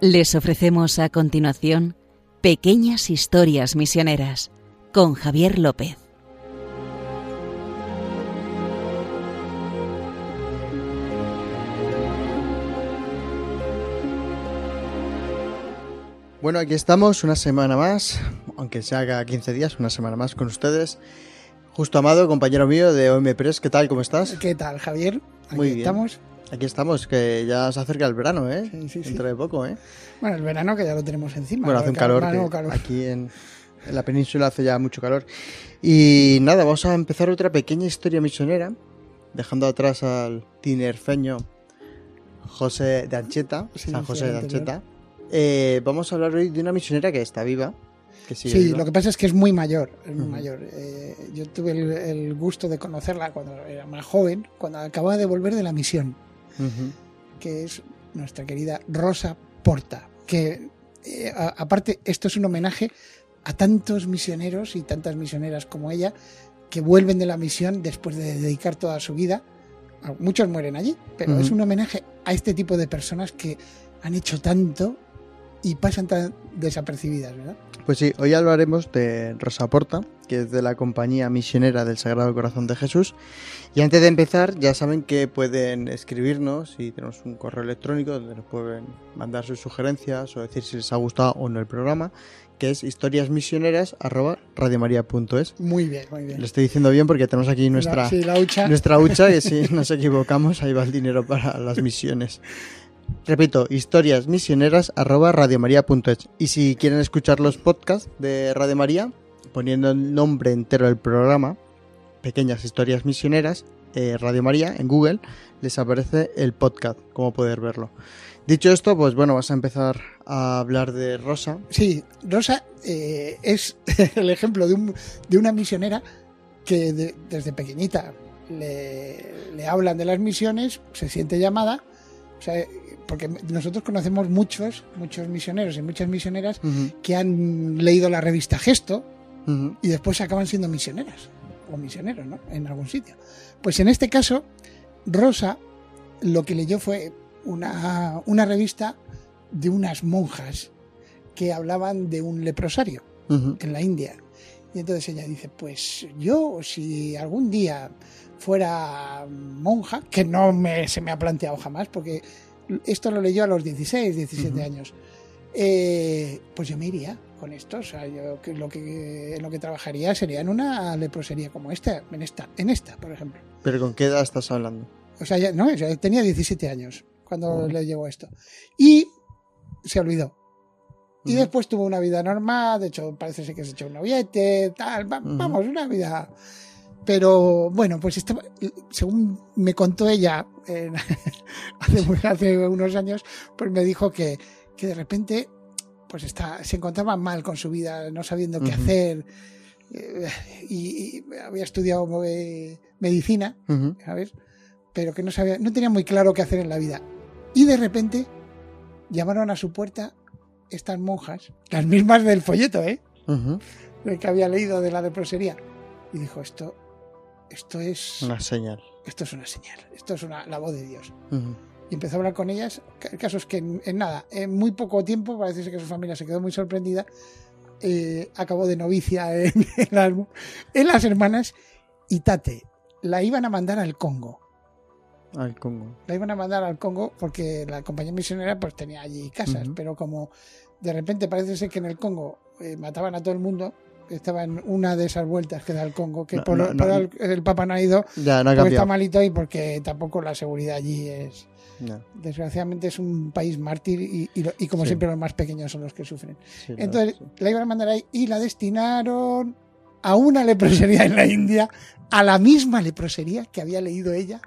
Les ofrecemos a continuación Pequeñas Historias Misioneras con Javier López. Bueno, aquí estamos una semana más, aunque se haga 15 días, una semana más con ustedes. Justo Amado, compañero mío de OM Press, ¿qué tal? ¿Cómo estás? ¿Qué tal, Javier? Aquí Muy bien. estamos. Aquí estamos, que ya se acerca el verano, ¿eh? Sí, sí, sí. Dentro de poco, ¿eh? Bueno, el verano que ya lo tenemos encima. Bueno, hace un calor, Verano, que calor. aquí en, en la península hace ya mucho calor. Y nada, vamos a empezar otra pequeña historia misionera, dejando atrás al tinerfeño José de Ancheta, Sí, San José de. Ancheta. Eh, vamos a hablar hoy de una misionera que está viva, que sigue Sí, viva. lo que pasa es que es muy mayor, es muy mayor. Eh, yo tuve el, el gusto de conocerla cuando era más joven, cuando acababa de volver de la misión, Que es nuestra querida Rosa Porta, que eh, a- aparte esto es un homenaje a tantos misioneros y tantas misioneras como ella que vuelven de la misión después de dedicar toda su vida. Muchos mueren allí, pero es un homenaje a este tipo de personas que han hecho tanto y pasan tan desapercibidas, ¿verdad? Pues sí, hoy hablaremos de Rosa Porta, que es de la compañía misionera del Sagrado Corazón de Jesús. Y antes de empezar, ya saben que pueden escribirnos y tenemos un correo electrónico donde nos pueden mandar sus sugerencias o decir si les ha gustado o no el programa, que es historiasmisioneras@radiomaria.es. Muy bien, muy bien. Lo estoy diciendo bien porque tenemos aquí nuestra La, sí, la hucha. nuestra hucha que si nos equivocamos ahí va el dinero para las misiones. Repito, historiasmisioneras@radiomaria.es y si quieren escuchar los podcasts de Radio María poniendo el nombre entero del programa, Pequeñas Historias Misioneras, eh, Radio María en Google, les aparece el podcast, como poder verlo. Dicho esto, pues bueno, vas a empezar a hablar de Rosa. Sí, Rosa eh, es el ejemplo de, un- de una misionera que de- desde pequeñita le, le hablan de las misiones, se siente llamada, o sea, porque nosotros conocemos muchos, muchos misioneros y muchas misioneras que han leído la revista Gesto Y después acaban siendo misioneras o misioneros, ¿no? En algún sitio. Pues en este caso, Rosa lo que leyó fue una, una revista de unas monjas que hablaban de un leprosario en la India. Y entonces ella dice, pues yo si algún día fuera monja, que no me, se me ha planteado jamás, porque esto lo leyó a los 16, 17 Ujú. años, eh, pues yo me iría con esto. O sea, yo que lo que, lo que trabajaría sería en una leprosería como esta, en esta, en esta, por ejemplo. Pero ¿con qué edad estás hablando? O sea, ya, no, tenía 17 años cuando Oh. le llegó esto. Y se olvidó. Y Ujú. después tuvo una vida normal, de hecho parece ser que se echó un noviete, tal, va- Ujú. vamos, una vida... Pero bueno, pues estaba- según me contó ella en- hace, hace unos años, pues me dijo que, que de repente pues está, se encontraba mal con su vida, no sabiendo qué hacer. eh, y, y había estudiado eh, medicina Ujú. ¿sabes? Pero que no sabía, no tenía muy claro qué hacer en la vida. Y de repente llamaron a su puerta estas monjas, las mismas del folleto, ¿eh? El que había leído de la leprosería. Y dijo, esto, esto es, Una señal. esto es una señal, esto es una, la voz de Dios. Ujú. Y empezó a hablar con ellas. El caso es que en, en nada, en muy poco tiempo, parece ser que su familia se quedó muy sorprendida, eh, acabó de novicia en, en las, en las hermanas y Tate la iban a mandar al Congo. Al Congo. la iban a mandar al Congo porque la compañía misionera pues tenía allí casas, pero como de repente parece ser que en el Congo eh, mataban a todo el mundo, estaba en una de esas vueltas que da el Congo, que No, por, no, por el, el Papa no ha ido Ya, no ha porque está malito y porque tampoco la seguridad allí es... Desgraciadamente es un país mártir y, y y como Sí. siempre los más pequeños son los que sufren. sí, Entonces sí. la iban a mandar ahí y la destinaron a una leprosería en la India, a la misma leprosería que había leído ella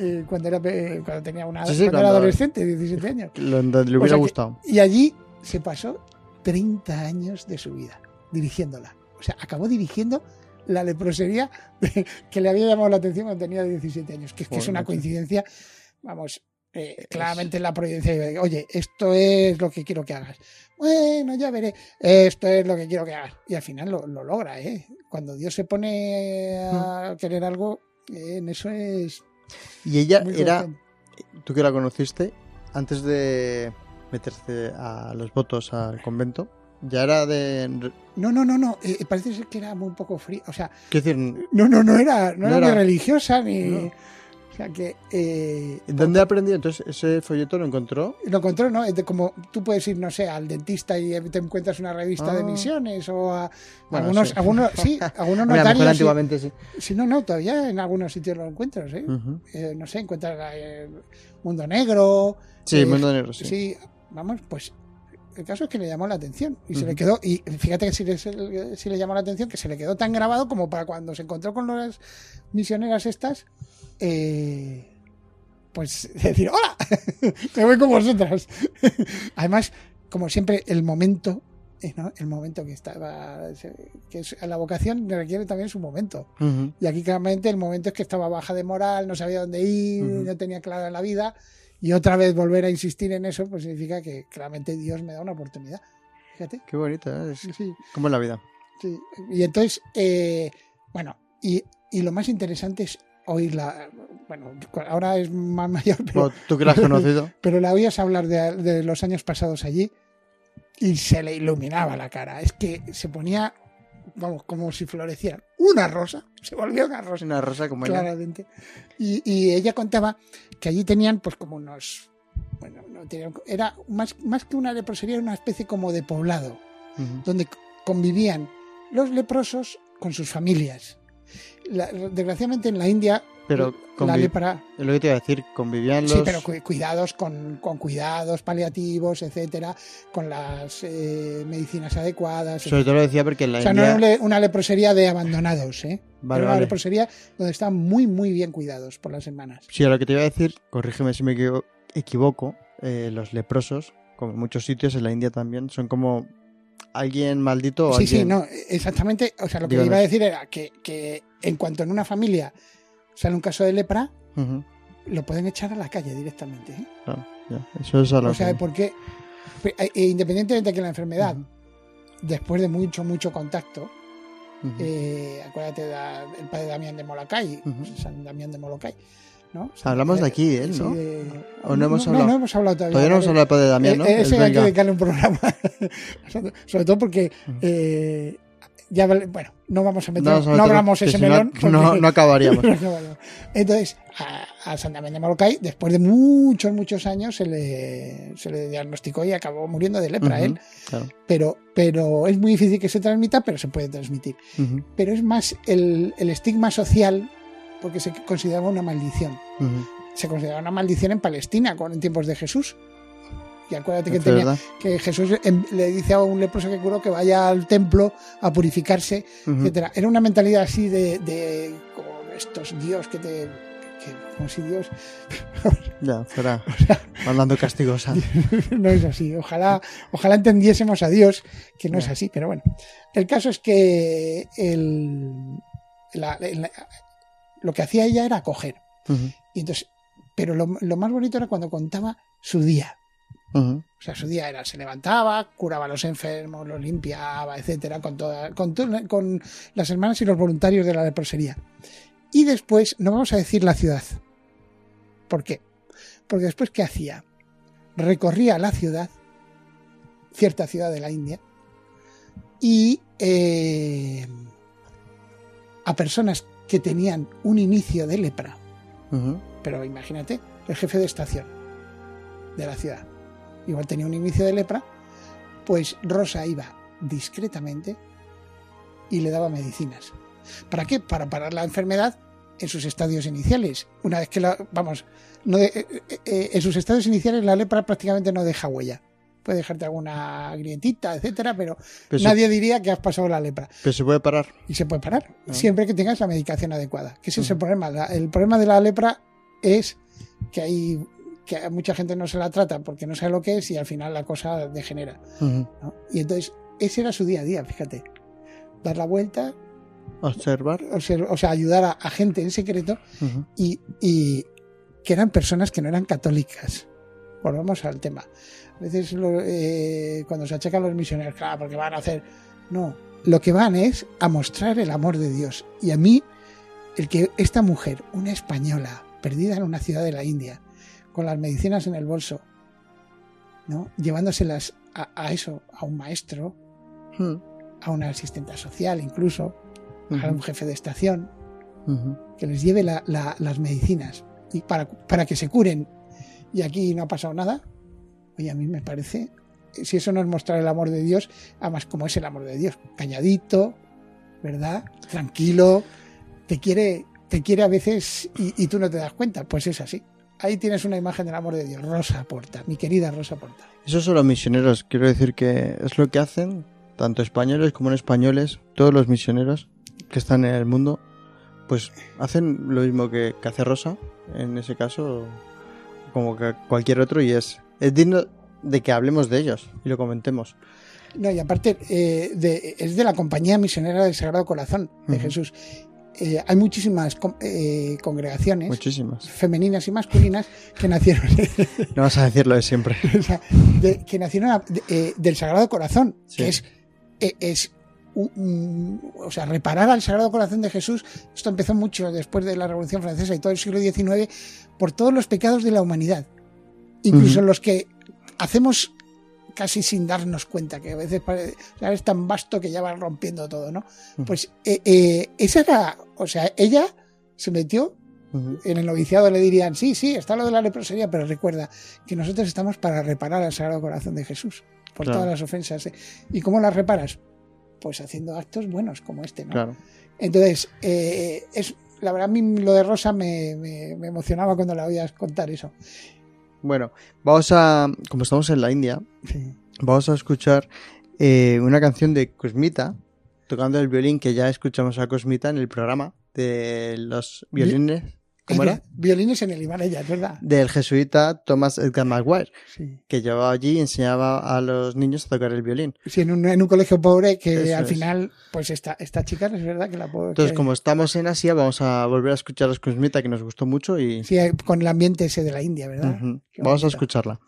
eh, cuando, era, pe- cuando tenía una Sí, sí, cuando era cuando- adolescente, 17 años. Lo- le hubiera O sea que- gustado. Y allí se pasó 30 años de su vida dirigiéndola. O sea, acabó dirigiendo la leprosería que le había llamado la atención cuando tenía 17 años, que es que es una coincidencia, vamos, eh, claramente la providencia. de, Oye, esto es lo que quiero que hagas. Bueno, ya veré. Esto es lo que quiero que hagas. Y al final lo, lo logra, ¿eh? Cuando Dios se pone a querer algo, eh, en eso es Y ella era, constante. tú que la conociste, antes de, meterse a los votos al convento. Ya era de. No, no, no, no. eh, parece ser que era un poco frío. O sea, decir, no, no, no era, no No era, ni religiosa ni. No. O sea que. eh, ¿dónde aprendió? Entonces, ese folleto lo encontró. Lo encontró, ¿no? Es de como tú puedes ir, no sé, al dentista y te encuentras una revista de Ah. misiones o a Bueno, algunos, sí. algunos, sí, algunos Hombre, a lo mejor notarios. sí. sí. No, no, todavía en algunos sitios lo encuentras, ¿eh? Eh, no sé, encuentras eh, Mundo Negro. Sí, eh, Mundo Negro, sí. Sí, vamos, pues el caso es que le llamó la atención y se le quedó, y fíjate que si le, si le llamó la atención, que se le quedó tan grabado como para cuando se encontró con las misioneras estas, eh, pues decir, hola, me voy con vosotras. Además, como siempre, el momento, eh, ¿no? el momento que estaba, que es, la vocación requiere también su momento. Y aquí claramente el momento es que estaba baja de moral, no sabía dónde ir, no tenía clara la vida. Y otra vez volver a insistir en eso, pues significa que claramente Dios me da una oportunidad. Fíjate. Qué bonito, ¿eh? Es Sí, como en la vida. sí. Y entonces, eh, bueno, y, y lo más interesante es oírla. Bueno, ahora es más mayor, pero, Tú que la has conocido. pero la oías hablar de, de los años pasados allí y se le iluminaba la cara. Es que se ponía, vamos, como si floreciera una rosa, se volvió una rosa. una rosa como ella. claramente. Y, y ella contaba que allí tenían, pues, como unos. Bueno, no tenían- era más, más que una leprosería, era una especie como de poblado, donde convivían los leprosos con sus familias. La- desgraciadamente en la India, Pero la convi- lepra. es lo que te iba a decir, convivían los. Sí, pero cu- cuidados con, con cuidados paliativos, etcétera, con las eh, medicinas adecuadas. Sobre todo lo decía porque en la O sea, no India. era un le- una leprosería de abandonados, ¿eh? Vale, era una vale. leprosería donde estaban muy, muy bien cuidados por las hermanas. Sí, a lo que te iba a decir, corrígeme si me equivo- equivoco, eh, los leprosos, como en muchos sitios, en la India también, son como alguien maldito o Sí, sí, alguien... no, exactamente. O sea, lo que Díganos. iba a decir era que, que en cuanto en una familia sale un caso de lepra, lo pueden echar a la calle directamente. ¿eh? claro, ya, Eso es a lo O sea, que- porque e- e independientemente de que la enfermedad, después de mucho, mucho contacto, eh, acuérdate del padre Damián de Molacay. San Damián de Molacay. ¿no? Hablamos de aquí, de él, Sí, ¿no? de- ¿O no hemos no, hablado? no hemos hablado todavía. Todavía no hemos Vale. hablado del padre de Damián, ¿no? Eh, Ese hay que dedicarle un programa. Sobre todo porque eh, ya bueno, no vamos a meter, No, abramos ese si no- melón. No, acabaríamos. Entonces, a, a de Molokai, después de muchos, muchos años, se le, se le diagnosticó y acabó muriendo de lepra él. claro. Pero, pero es muy difícil que se transmita, pero se puede transmitir. Pero es más el, el estigma social, porque se consideraba una maldición. Se consideraba una maldición en Palestina con, en tiempos de Jesús. Y acuérdate que, tenía, Jesús em, le dice a un leproso que curó que vaya al templo a purificarse, etcétera. Era una mentalidad así de, de como estos Dios que te. que- como si Dios. Ya, fuera mandando castigos a... no es así. Ojalá, ojalá entendiésemos a Dios que no es así, pero bueno. El caso es que el, la- la- lo que hacía ella era acoger. Ujú, Y entonces, pero lo, lo más bonito era cuando contaba su día. O sea, su día era, se levantaba, curaba a los enfermos, los limpiaba, etcétera, con, toda, con, las hermanas y los voluntarios de la leprosería. Y después, no vamos a decir la ciudad. ¿Por qué? Porque después, ¿qué hacía? Recorría la ciudad, cierta ciudad de la India, y eh, a personas que tenían un inicio de lepra, pero imagínate, el jefe de estación de la ciudad. Igual tenía un inicio de lepra, pues Rosa iba discretamente y le daba medicinas. ¿Para qué? Para parar la enfermedad en sus estadios iniciales. Una vez que la, vamos, no de- eh, eh, eh, en sus estadios iniciales la lepra prácticamente no deja huella. Puede dejarte alguna grietita, etcétera, pero Pero, se, nadie diría que has pasado la lepra pero se puede parar. y se puede parar Ah. siempre que tengas la medicación adecuada que ese es el Ujú. problema La- el problema de la lepra es que hay que a mucha gente no se la trata porque no sabe lo que es y al final la cosa degenera y entonces ese era su día a día fíjate. Dar la vuelta Observar. observ- o sea ayudar a, a gente en secreto y, y que eran personas que no eran católicas. Volvamos al tema. A veces lo- eh, cuando se achacan los misioneros claro porque van a hacer no lo que van es a mostrar el amor de Dios. Y a mí el que esta mujer una española perdida en una ciudad de la India con las medicinas en el bolso ¿no? Llevándoselas a, a eso, a un maestro, Mm, a una asistente social incluso, a un jefe de estación, que les lleve la- la- las medicinas y para, para que se curen y aquí no ha pasado nada, oye, a mí me parece, si eso no es mostrar el amor de Dios, además como es el amor de Dios, calladito, ¿verdad? Tranquilo, te quiere, te quiere a veces y, y tú no te das cuenta, pues es así. Ahí tienes una imagen del amor de Dios, Rosa Porta, mi querida Rosa Porta. Esos son los misioneros, quiero decir que es lo que hacen, tanto españoles como no españoles, todos los misioneros que están en el mundo, pues hacen lo mismo que, que hace Rosa, en ese caso, como que cualquier otro, y es, es digno de que hablemos de ellos y lo comentemos. No, y aparte eh, de- es de la Compañía Misionera del Sagrado Corazón de. Jesús. Eh, hay muchísimas eh, congregaciones Muchísimas. femeninas y masculinas que nacieron, No vas a decirlo de siempre. o sea, de- que nacieron a- de- eh, del Sagrado Corazón, Sí. que es, es un- un- o sea, reparar al Sagrado Corazón de Jesús. Esto empezó mucho después de la Revolución Francesa y todo el siglo XIX por todos los pecados de la humanidad, incluso los que hacemos casi sin darnos cuenta, que a veces parece, es tan vasto que ya va rompiendo todo, ¿no? Pues eh, eh, esa era, o sea, ella se metió Ujú. en el noviciado le dirían, sí, sí, está lo de la leprosería, pero recuerda que nosotros estamos para reparar al Sagrado Corazón de Jesús por Claro. todas las ofensas. ¿eh? ¿Y cómo las reparas? Pues haciendo actos buenos como este, ¿no? Claro. Entonces, eh, es, la verdad, a mí lo de Rosa me, me- me emocionaba cuando la oías contar eso. Bueno, vamos a, como estamos en la India, Sí. vamos a escuchar eh, una canción de Cosmita, tocando el violín, que ya escuchamos a Cosmita en el programa de los violines. ¿Cómo era? Violines en el Himalaya, es verdad. Del jesuita Thomas Edgar Maguire, Sí. que llevaba allí y enseñaba a los niños a tocar el violín. Sí, en, un, en un colegio pobre que Eso al es. final, pues esta, esta chica es verdad que la puedo. Entonces, que- como estamos en Asia, vamos a volver a escuchar a Cosmita, que nos gustó mucho, y Sí, con el ambiente ese de la India, ¿verdad? Vamos a escucharla.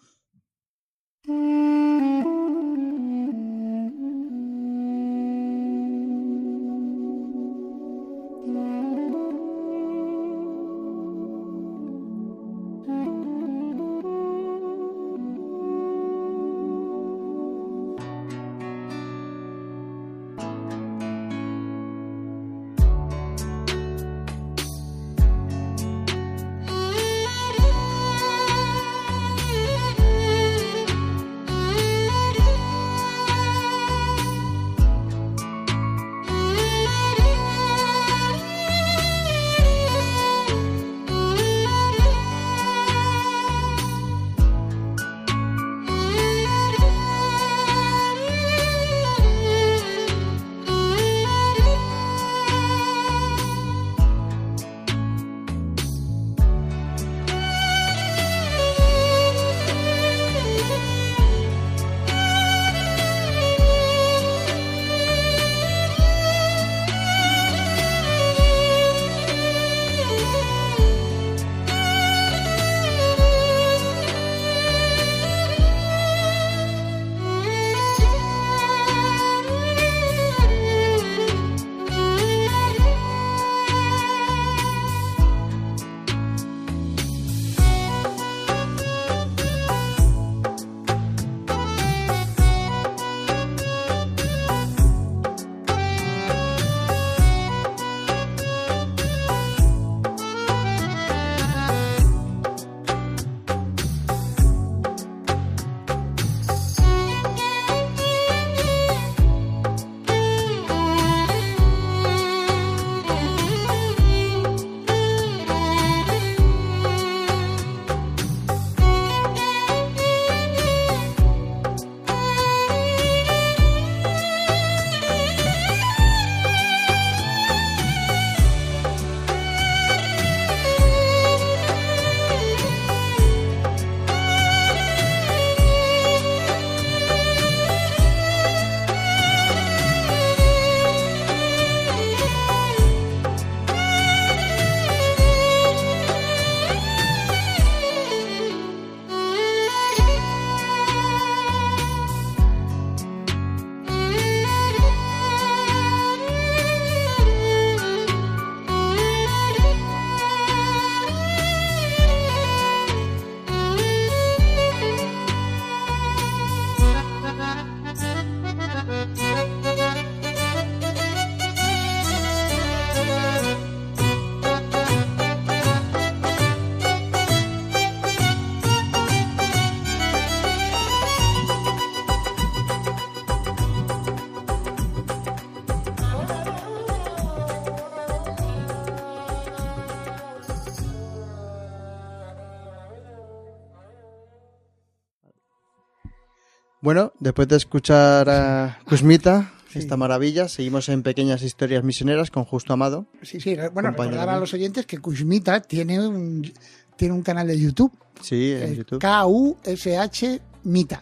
Bueno, después de escuchar a Cusmita, Sí. esta maravilla, seguimos en Pequeñas Historias Misioneras con Justo Amado. Sí, sí, bueno, recordar a los oyentes que Kushmita tiene un, tiene un canal de YouTube. Sí, en eh, YouTube. K-U-S-H Mita.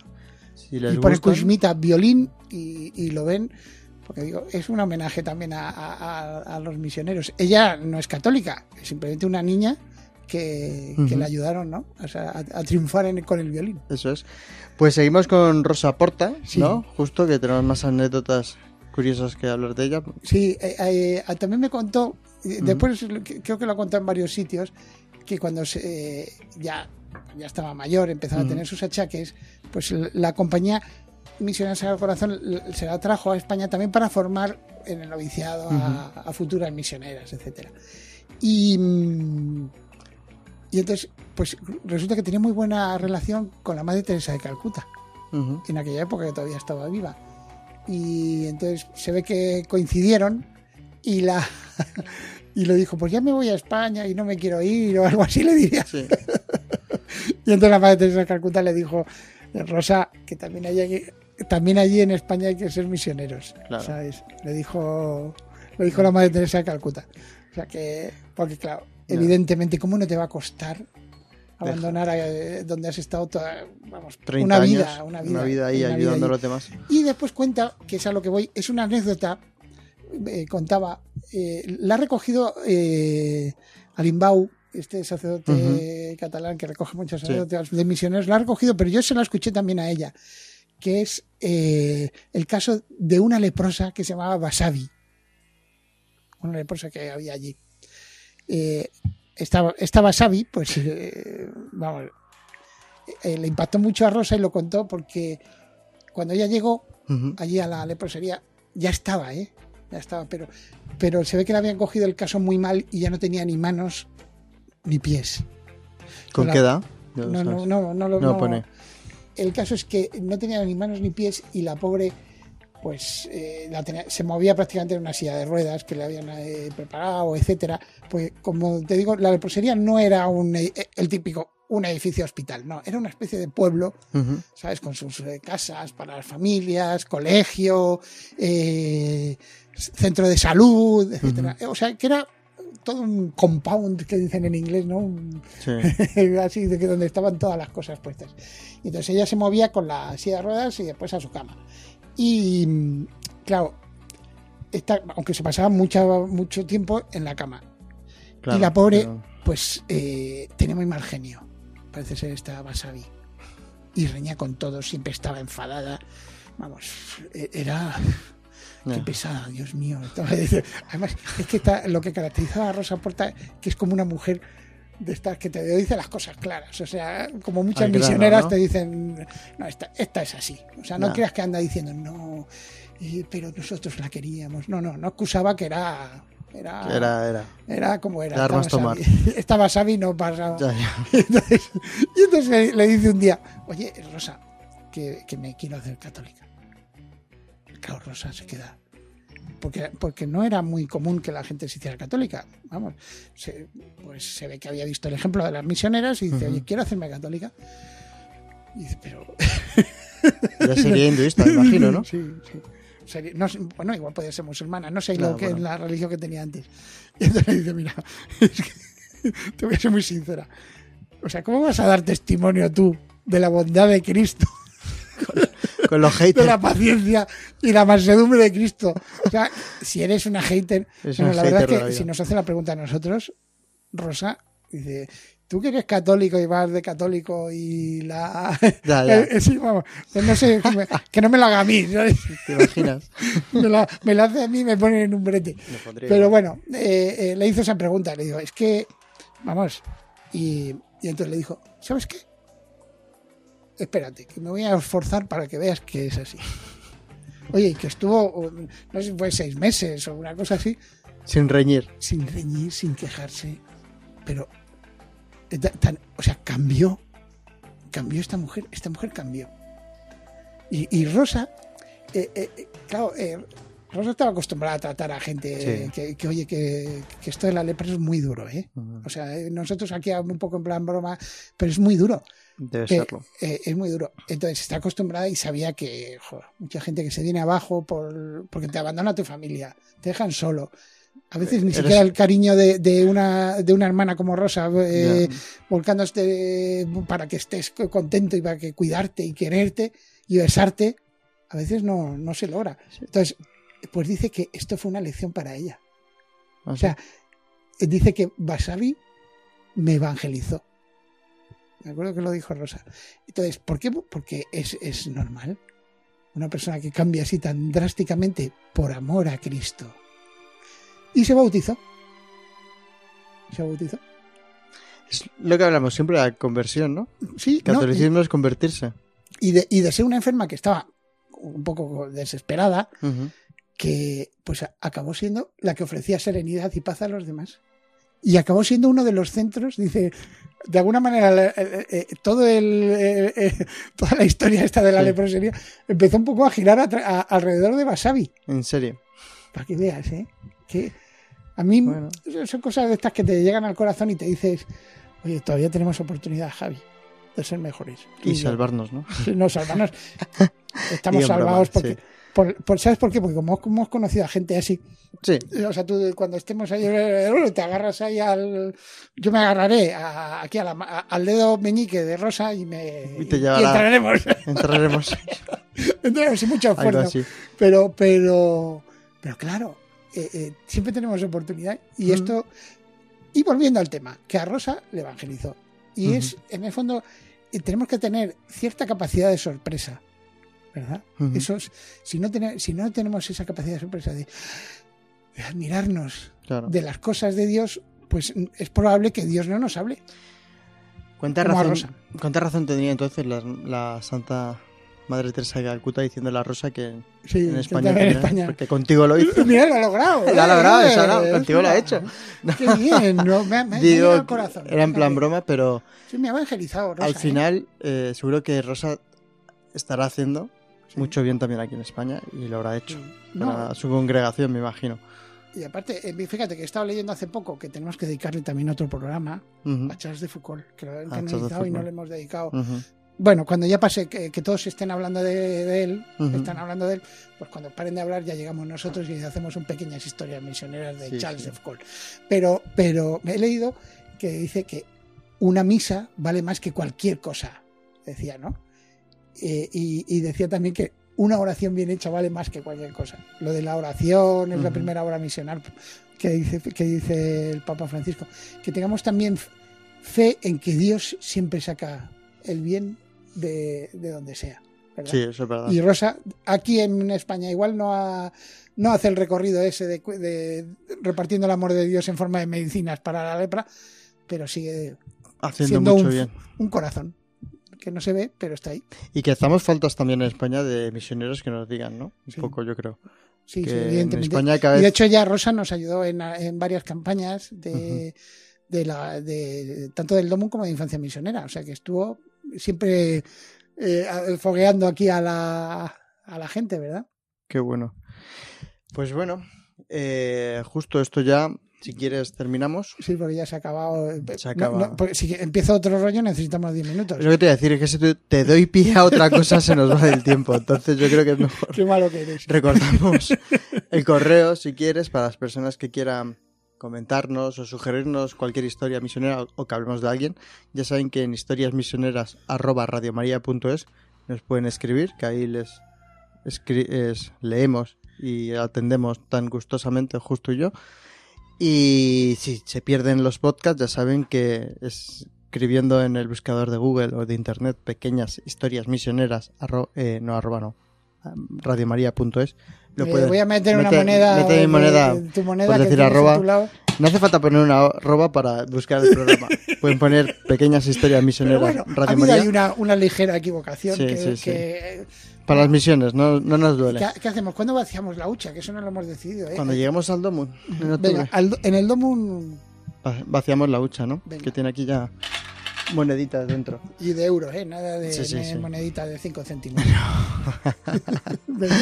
Si les Y pone gustan. Kushmita violín y, y lo ven. Porque digo, es un homenaje también a- a los misioneros. Ella no es católica, es simplemente una niña que, que Ujú. le ayudaron ¿no? O sea, a, a triunfar en- con el violín. Eso es. Pues seguimos con Rosa Porta, Sí. ¿no? Justo que tenemos más anécdotas curiosas que hablar de ella. Sí, eh, eh, también me contó, eh, después creo que lo ha contado en varios sitios, que cuando se, eh, ya, ya estaba mayor, empezaba a tener sus achaques, pues la compañía Misionera Sagrado Corazón se la trajo a España también para formar en el noviciado a, a futuras misioneras, etcétera. Y, mm, y entonces, pues resulta que tenía muy buena relación con la Madre Teresa de Calcuta Ujú. en aquella época que todavía estaba viva. Y entonces se ve que coincidieron y la y lo dijo, pues ya me voy a España y no me quiero ir o algo así le diría. Sí. Y entonces la madre Teresa de Calcuta le dijo, Rosa, que también allí, también allí en España hay que ser misioneros. Claro. ¿sabes? Le dijo, lo dijo la madre Teresa de Calcuta. O sea que, porque claro. Evidentemente, ¿cómo no te va a costar abandonar eh, donde has estado toda, vamos, 30 una años, vida, una vida, ahí una vida ayudando a los demás. Y después cuenta, que es a lo que voy, es una anécdota, eh, contaba, eh, la ha recogido eh, Alimbau, este sacerdote catalán que recoge muchas Sí. anécdotas de misioneros, la ha recogido, pero yo se la escuché también a ella, que es eh, el caso de una leprosa que se llamaba Basavi, una leprosa que había allí. Eh, esta, esta Basavi, pues, eh, vamos, eh, le impactó mucho a Rosa y lo contó porque cuando ella llegó, allí a la leprosería, ya estaba, ¿eh? Ya estaba, pero, pero se ve que le habían cogido el caso muy mal y ya no tenía ni manos ni pies. ¿Con la- qué edad? No, no, no, no, lo- No no. pone. El caso es que no tenía ni manos ni pies y la pobre, pues, eh, la tenía- se movía prácticamente en una silla de ruedas que le habían eh, preparado, etcétera. Pues, como te digo, la leprosería no era un, eh, el típico un edificio hospital, no, era una especie de pueblo. ¿sabes? Con sus eh, casas para las familias, colegio, centro de salud, etcétera. O sea, que era todo un compound que dicen en inglés, ¿no? Un- Sí. Así de que donde estaban todas las cosas puestas. Y entonces ella se movía con la silla de ruedas y después a su cama. Y claro, esta- aunque se pasaba mucho, mucho tiempo en la cama. Claro, y la pobre, pero- pues, eh, tenía muy mal genio. Parece ser esta Basavi. Y reñía con todos, siempre estaba enfadada. Vamos, e- era. Qué pesada, Dios mío. Además, es que está- lo que caracterizaba a Rosa Porta, que es como una mujer de estas que te dice las cosas claras. O sea, como muchas misioneras ¿no? te dicen, no, esta, esta es así. O sea, no creas que anda diciendo, no, eh, pero nosotros la queríamos. No, no, no acusaba que era. Era, Era, era. era como era. Estaba tomar. Xavi. Estaba Xavi, no pasaba. Ya, ya. Y entonces, y entonces le, le dice un día, oye, Rosa, que, que me quiero hacer católica. Claro, Rosa se queda. Porque, porque no era muy común que la gente se hiciera católica. Vamos, se, pues se ve que había visto el ejemplo de las misioneras y dice, Ujú. oye, quiero hacerme católica. Y dice, pero... Ya sería hinduista, me imagino, ¿no? Sí, sí. Sería- no bueno, igual podía ser musulmana, no sé Claro, lo que bueno. la religión que tenía antes. Y entonces dice, mira, es que te voy a ser muy sincera. O sea, ¿cómo vas a dar testimonio tú de la bondad de Cristo, Con los de haters. la paciencia y la mansedumbre de Cristo? O sea, si eres una hater, Es bueno, un la verdad hater de es la que si nos hace la pregunta a nosotros, Rosa dice, tú que eres católico y vas de católico y la... Ya, ya. Eh, sí, vamos, pues no sé, que, no me lo haga a mí, ¿sabes? ¿Te imaginas? me, la, me la hace a mí y me pone en un brete. Pero bueno, eh, eh, le hizo esa pregunta. Le digo, es que, vamos. Y, y entonces le dijo, ¿sabes qué? Espérate, que me voy a esforzar para que veas que es así. Oye, que estuvo, no sé si fue seis meses o una cosa así, Sin reñir. sin reñir, sin quejarse. Pero, tan- o sea, cambió. Cambió esta mujer. Esta mujer cambió. Y, y Rosa, eh, eh, eh, claro, eh, Rosa estaba acostumbrada a tratar a gente Sí. que, que, oye, que, que esto de la lepra es muy duro, ¿eh? O sea, eh, nosotros aquí un poco en plan broma, pero es muy duro. Debe Pe- serlo. eh, es muy duro. Entonces está acostumbrada y sabía que joder, mucha gente que se viene abajo por, porque te abandona tu familia, te dejan solo. A veces ni Eres- siquiera el cariño de, de una, de una hermana como Rosa, eh, volcándote para que estés co- contento y para que cuidarte y quererte y besarte, a veces no, no se logra. Entonces, pues dice que esto fue una lección para ella. Ah, O sea, dice que Wasabi me evangelizó. Me acuerdo que lo dijo Rosa. Entonces, ¿por qué? Porque es, es normal. Una persona que cambia así tan drásticamente por amor a Cristo. Y se bautizó. Se bautizó. Es lo que hablamos siempre de la conversión, ¿no? Sí, no, y- Catolicismo es convertirse. y, de, y de ser una enferma que estaba un poco desesperada, que pues acabó siendo la que ofrecía serenidad y paz a los demás. Y acabó siendo uno de los centros, dice, de alguna manera, la- eh, eh, todo el, eh, eh, toda la historia esta de la Sí. leprosería empezó un poco a girar atra- a- alrededor de Wasabi. En serio. Para que veas, ¿eh? Que a mí Bueno. son cosas de estas que te llegan al corazón y te dices, oye, todavía tenemos oportunidad, Javi, de ser mejores. Y salvarnos, ¿no? No, salvarnos. Estamos broma, salvados porque... sí. Por- por- ¿Sabes por qué? Porque como hemos conocido a gente así, Sí. o sea, tú cuando estemos ahí, eh, te agarras ahí al. Yo me agarraré a- aquí a la a- al dedo meñique de Rosa y me. Y te llevará- entraremos. Entraremos entraremos sin mucho esfuerzo. Pero, pero. Pero claro, eh, eh, siempre tenemos oportunidad. Y Mm. esto. Y volviendo al tema, que a Rosa le evangelizó. Y es, en el fondo, eh, tenemos que tener cierta capacidad de sorpresa. Eso es- si, no tener, si no tenemos esa capacidad de sorpresa de, de admirarnos Claro. de las cosas de Dios, pues es probable que Dios no nos hable. ¿Cuánta razón. ¿Cuánta razón tendría entonces la, la Santa Madre Teresa de Calcuta diciendo a la Rosa que Sí, en que España, en porque contigo lo hizo? Mira, lo ha logrado. Lo ha ¿eh? logrado, Eh, eso contigo lo ha hecho. Qué bien, no, me, me Digo, al corazón. era en plan broma, pero Sí, me ha evangelizado. Rosa, al ¿eh? final eh, seguro que Rosa estará haciendo Sí. mucho bien también aquí en España y lo habrá hecho No, para su congregación, me imagino. y aparte, eh, fíjate que he estado leyendo hace poco que tenemos que dedicarle también otro programa a Charles de Foucault, que lo han A Charles de canonizado y no le hemos dedicado. Bueno, cuando ya pase que, que todos estén hablando de, de él, están hablando de él, pues cuando paren de hablar ya llegamos nosotros y hacemos un pequeñas historias misioneras de Sí, Charles sí. de Foucault. Pero, pero he leído que dice que una misa vale más que cualquier cosa, decía, ¿no? Eh, y, y decía también que una oración bien hecha vale más que cualquier cosa. Lo de la oración es la primera obra misional que dice, que dice el Papa Francisco. Que tengamos también fe en que Dios siempre saca el bien de, de donde sea. ¿verdad? Sí, eso es verdad. Y Rosa, aquí en España igual no ha- no hace el recorrido ese de, de repartiendo el amor de Dios en forma de medicinas para la lepra, pero sigue Haciendo siendo mucho un, bien. un corazón que no se ve, pero está ahí. Y que hacemos faltas también en España de misioneros que nos digan, ¿no? Un Sí. poco, yo creo. Sí, sí, en evidentemente. España cada Y de vez... hecho ya Rosa nos ayudó en, en varias campañas de, de la de tanto del Domo como de Infancia Misionera, o sea que estuvo siempre eh, fogueando aquí a la a la gente, ¿verdad? Qué bueno. Pues bueno, eh, justo esto ya, si quieres, terminamos. Sí, porque ya se ha acabado. Se acaba. no, porque si empieza otro rollo necesitamos 10 minutos. Lo que te voy a decir, es que si te- doy pie a otra cosa se nos va del tiempo. Entonces yo creo que es mejor. Qué malo que eres. Recordamos el correo, si quieres, para las personas que quieran comentarnos o sugerirnos cualquier historia misionera o, que hablemos de alguien. Ya saben que en historiasmisioneras.radiomaria.es nos pueden escribir, que ahí les escri- es- leemos y atendemos tan gustosamente, justo y yo. Y si se pierden los podcasts, ya saben que escribiendo en el buscador de Google o de Internet pequeñas historias misioneras, arro- eh, no arroba no, radiomaria.es, lo Eh, pueden- voy a meter una mete- moneda. mete mi de- moneda, de tu moneda puedes que decir tienes a arroba. tu lado. No hace falta poner una arroba para buscar el programa. Pueden poner pequeñas historias Pero misioneras bueno, Radio María ahí una, una ligera equivocación. Sí, que, sí, sí. que- para las misiones, no, no nos duele. ¿qué, qué hacemos? ¿Cuándo vaciamos la hucha? Que eso no lo hemos decidido. ¿eh? Cuando lleguemos al domo, en octubre, Venga, al do- en el domo un- va- vaciamos la hucha, ¿no? Venga. Que tiene aquí ya moneditas dentro. y de euros, ¿eh? nada de Sí, sí, de sí. monedita de 5 céntimos. Venga.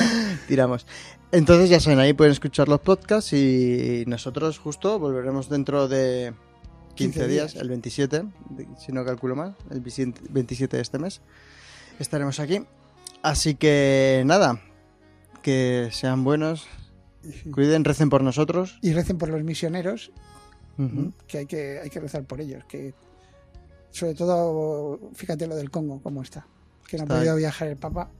Tiramos. Entonces ya saben, ahí pueden escuchar los podcasts y nosotros justo volveremos dentro de 15, días, el 27, si no calculo mal, el 27 de este mes, estaremos aquí. Así que nada, que sean buenos, cuiden, recen por nosotros. Y recen por los misioneros, que, hay que hay que rezar por ellos, que sobre todo, fíjate lo del Congo, cómo está, que no ha podido viajar el Papa.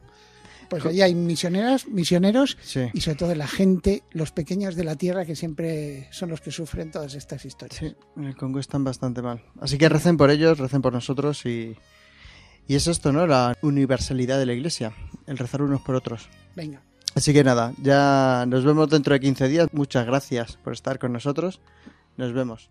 Pues allí hay misioneras, misioneros y sobre todo la gente, los pequeños de la tierra que siempre son los que sufren todas estas historias. Sí, en el Congo están bastante mal. Así que recen por ellos, recen por nosotros y, y es esto, ¿no? La universalidad de la iglesia, el rezar unos por otros. Venga. Así que nada, ya nos vemos dentro de 15 días. Muchas gracias por estar con nosotros. Nos vemos.